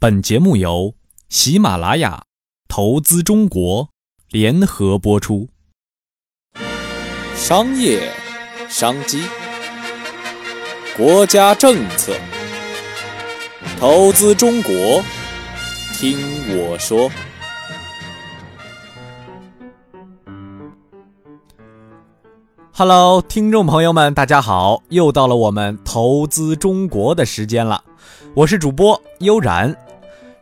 本节目由喜马拉雅投资中国联合播出。商业商机，国家政策，投资中国，听我说。Hello，听众朋友们，大家好，又到了我们投资中国的时间了，我是主播悠然。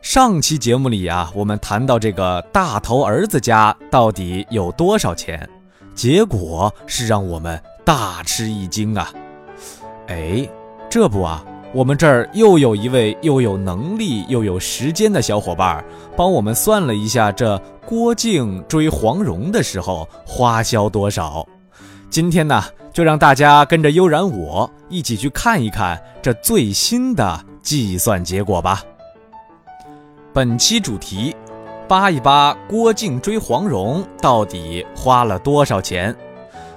上期节目里啊，我们谈到这个大头儿子家到底有多少钱，结果是让我们大吃一惊啊！哎，这不啊，我们这儿又有一位又有能力又有时间的小伙伴，帮我们算了一下这郭靖追黄蓉的时候花销多少。今天呢，就让大家跟着悠然我一起去看一看这最新的计算结果吧。本期主题，扒一扒郭靖追黄蓉到底花了多少钱？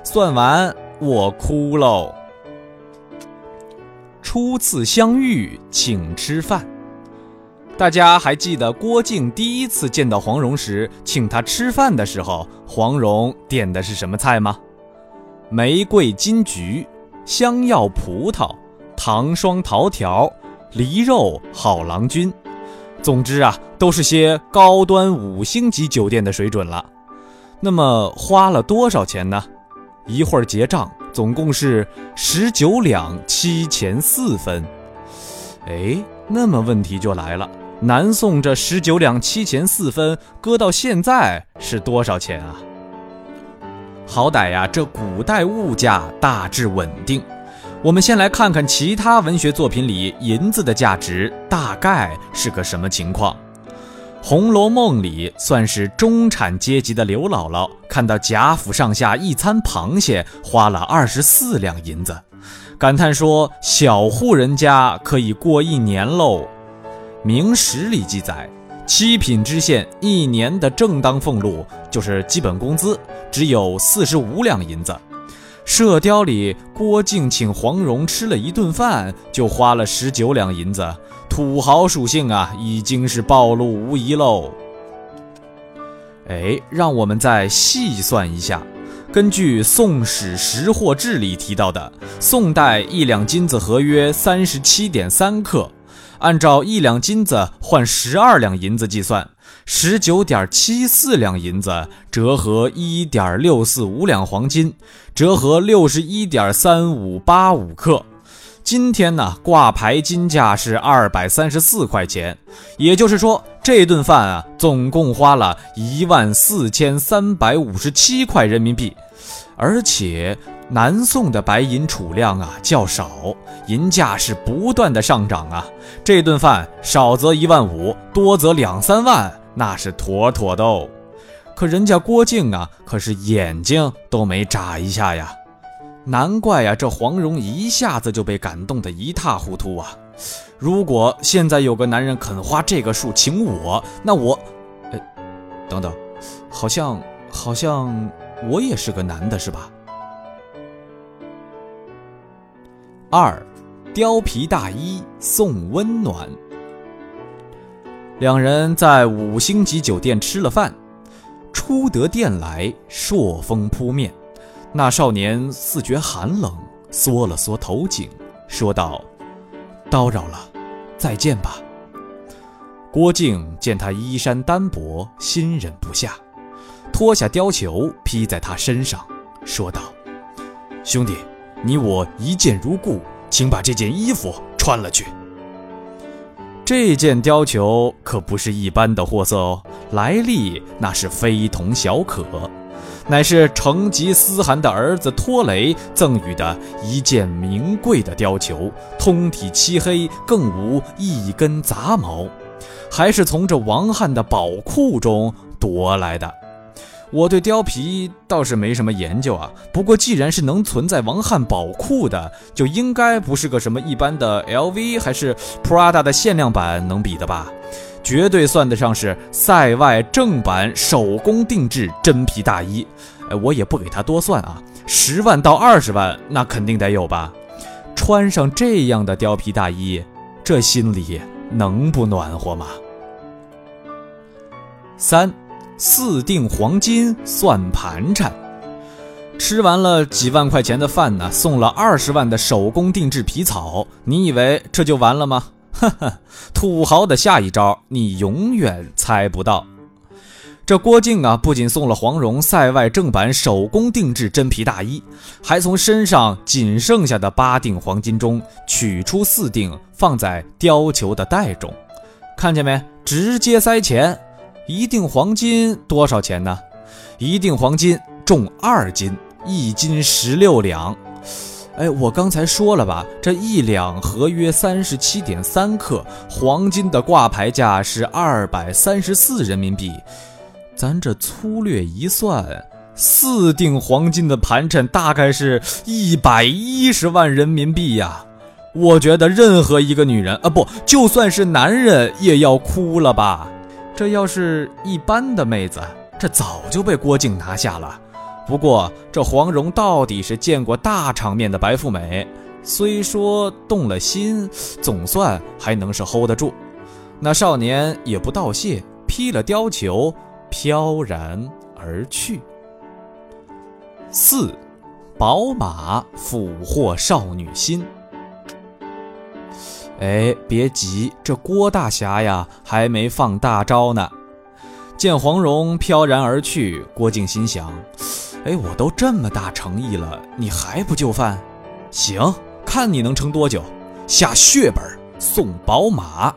算完我哭喽。初次相遇，请吃饭。大家还记得郭靖第一次见到黄蓉时，请他吃饭的时候，黄蓉点的是什么菜吗？玫瑰金桔、香药葡萄、糖霜桃条、梨肉好郎君。总之啊，都是些高端五星级酒店的水准了。那么花了多少钱呢？一会儿结账，总共是十九两七钱四分。哎，那么问题就来了，南宋这十九两七钱四分，搁到现在是多少钱啊？好歹呀，这古代物价大致稳定。我们先来看看其他文学作品里银子的价值大概是个什么情况。《红楼梦》里算是中产阶级的刘姥姥，看到贾府上下一餐螃蟹花了二十四两银子，感叹说：“小户人家可以过一年喽。”《明史》里记载，七品知县一年的正当俸禄就是基本工资，只有四十五两银子。射雕里，郭靖请黄蓉吃了一顿饭，就花了十九两银子，土豪属性啊，已经是暴露无遗喽。哎，让我们再细算一下，根据《宋史识货志》里提到的，宋代一两金子合约三十七点三克，按照一两金子换十二两银子计算。十九点七四两银子折合一点六四五两黄金，折合六十一点三五八五克。今天呢，挂牌金价是二百三十四块钱，也就是说，这顿饭啊，总共花了一万四千三百五十七块人民币。而且，南宋的白银储量啊较少，银价是不断的上涨啊。这顿饭少则一万五，多则两三万。那是妥妥的哦，可人家郭靖啊，可是眼睛都没眨一下呀，难怪呀，这黄蓉一下子就被感动得一塌糊涂啊！如果现在有个男人肯花这个数请我，那我……哎，等等，好像好像我也是个男的，是吧？二，貂皮大衣送温暖。两人在五星级酒店吃了饭，出得店来，朔风扑面。那少年似觉寒冷，缩了缩头颈，说道：“叨扰了，再见吧。”郭靖见他衣衫单薄，心忍不下，脱下貂裘披在他身上，说道：“兄弟，你我一见如故，请把这件衣服穿了去。”这件貂裘可不是一般的货色哦，来历那是非同小可，乃是成吉思汗的儿子拖雷赠予的一件名贵的貂裘，通体漆黑，更无一根杂毛，还是从这王汉的宝库中夺来的。我对貂皮倒是没什么研究啊，不过既然是能存在王汉宝库的，就应该不是个什么一般的 LV 还是 Prada 的限量版能比的吧？绝对算得上是塞外正版手工定制真皮大衣。哎，我也不给他多算啊，十万到二十万那肯定得有吧？穿上这样的貂皮大衣，这心里能不暖和吗？三，四锭黄金算盘缠，吃完了几万块钱的饭呢，送了二十万的手工定制皮草，你以为这就完了吗？哈哈，土豪的下一招你永远猜不到。这郭靖啊，不仅送了黄蓉塞外正版手工定制真皮大衣，还从身上仅剩下的八锭黄金中取出四锭，放在貂裘的袋中。看见没？直接塞钱。一锭黄金多少钱呢？一锭黄金重二斤，一斤十六两。哎，我刚才说了吧，这一两合约三十七点三克，黄金的挂牌价是二百三十四人民币。咱这粗略一算，四锭黄金的盘缠大概是一百一十万人民币呀！我觉得任何一个女人啊，不，就算是男人也要哭了吧？这要是一般的妹子，这早就被郭靖拿下了。不过这黄蓉到底是见过大场面的白富美，虽说动了心，总算还能是 hold 得住。那少年也不道谢，披了貂裘。飘然而去。四，宝马俘获少女心。哎，别急，这郭大侠呀，还没放大招呢。见黄蓉飘然而去，郭靖心想：哎，我都这么大诚意了，你还不就范？行，看你能撑多久。下血本送宝马。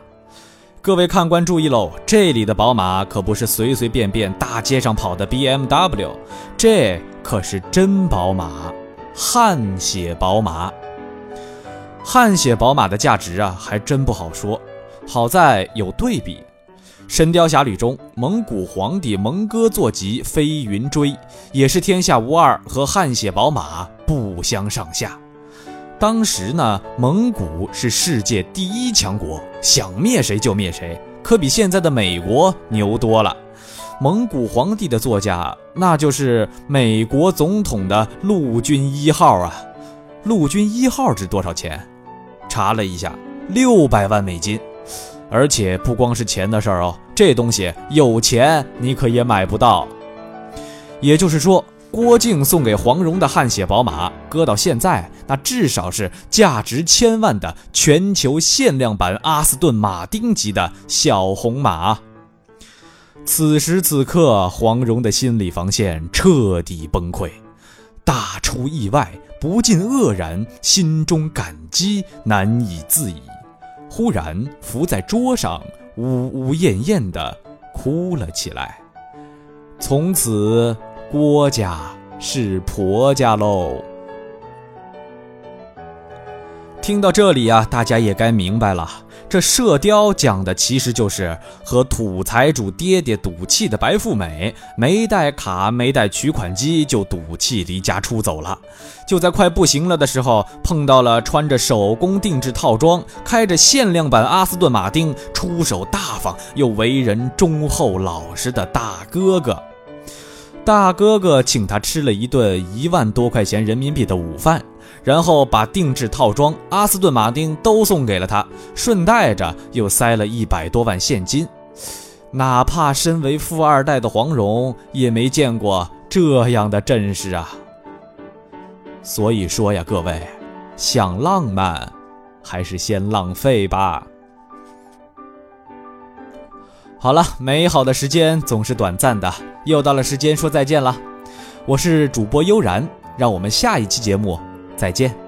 各位看官注意喽，这里的宝马可不是随随便便大街上跑的 BMW，这可是真宝马，汗血宝马。汗血宝马的价值啊，还真不好说。好在有对比，《神雕侠侣》中蒙古皇帝蒙哥坐骑飞云追也是天下无二，和汗血宝马不相上下。当时呢，蒙古是世界第一强国，想灭谁就灭谁，可比现在的美国牛多了。蒙古皇帝的座驾，那就是美国总统的陆军一号啊！陆军一号值多少钱？查了一下，六百万美金。而且不光是钱的事儿哦，这东西有钱你可也买不到。也就是说。郭靖送给黄蓉的汗血宝马，搁到现在，那至少是价值千万的全球限量版阿斯顿马丁级的小红马。此时此刻，黄蓉的心理防线彻底崩溃，大出意外，不禁愕然，心中感激难以自已，忽然伏在桌上，呜呜咽咽地哭了起来。从此。郭家是婆家喽。听到这里啊，大家也该明白了，这《射雕》讲的其实就是和土财主爹爹赌气的白富美，没带卡、没带取款机就赌气离家出走了。就在快不行了的时候，碰到了穿着手工定制套装、开着限量版阿斯顿马丁、出手大方又为人忠厚老实的大哥哥。大哥哥请他吃了一顿一万多块钱人民币的午饭，然后把定制套装阿斯顿马丁都送给了他，顺带着又塞了一百多万现金。哪怕身为富二代的黄蓉也没见过这样的阵势啊！所以说呀，各位，想浪漫，还是先浪费吧。好了，美好的时间总是短暂的，又到了时间说再见了。我是主播悠然，让我们下一期节目再见。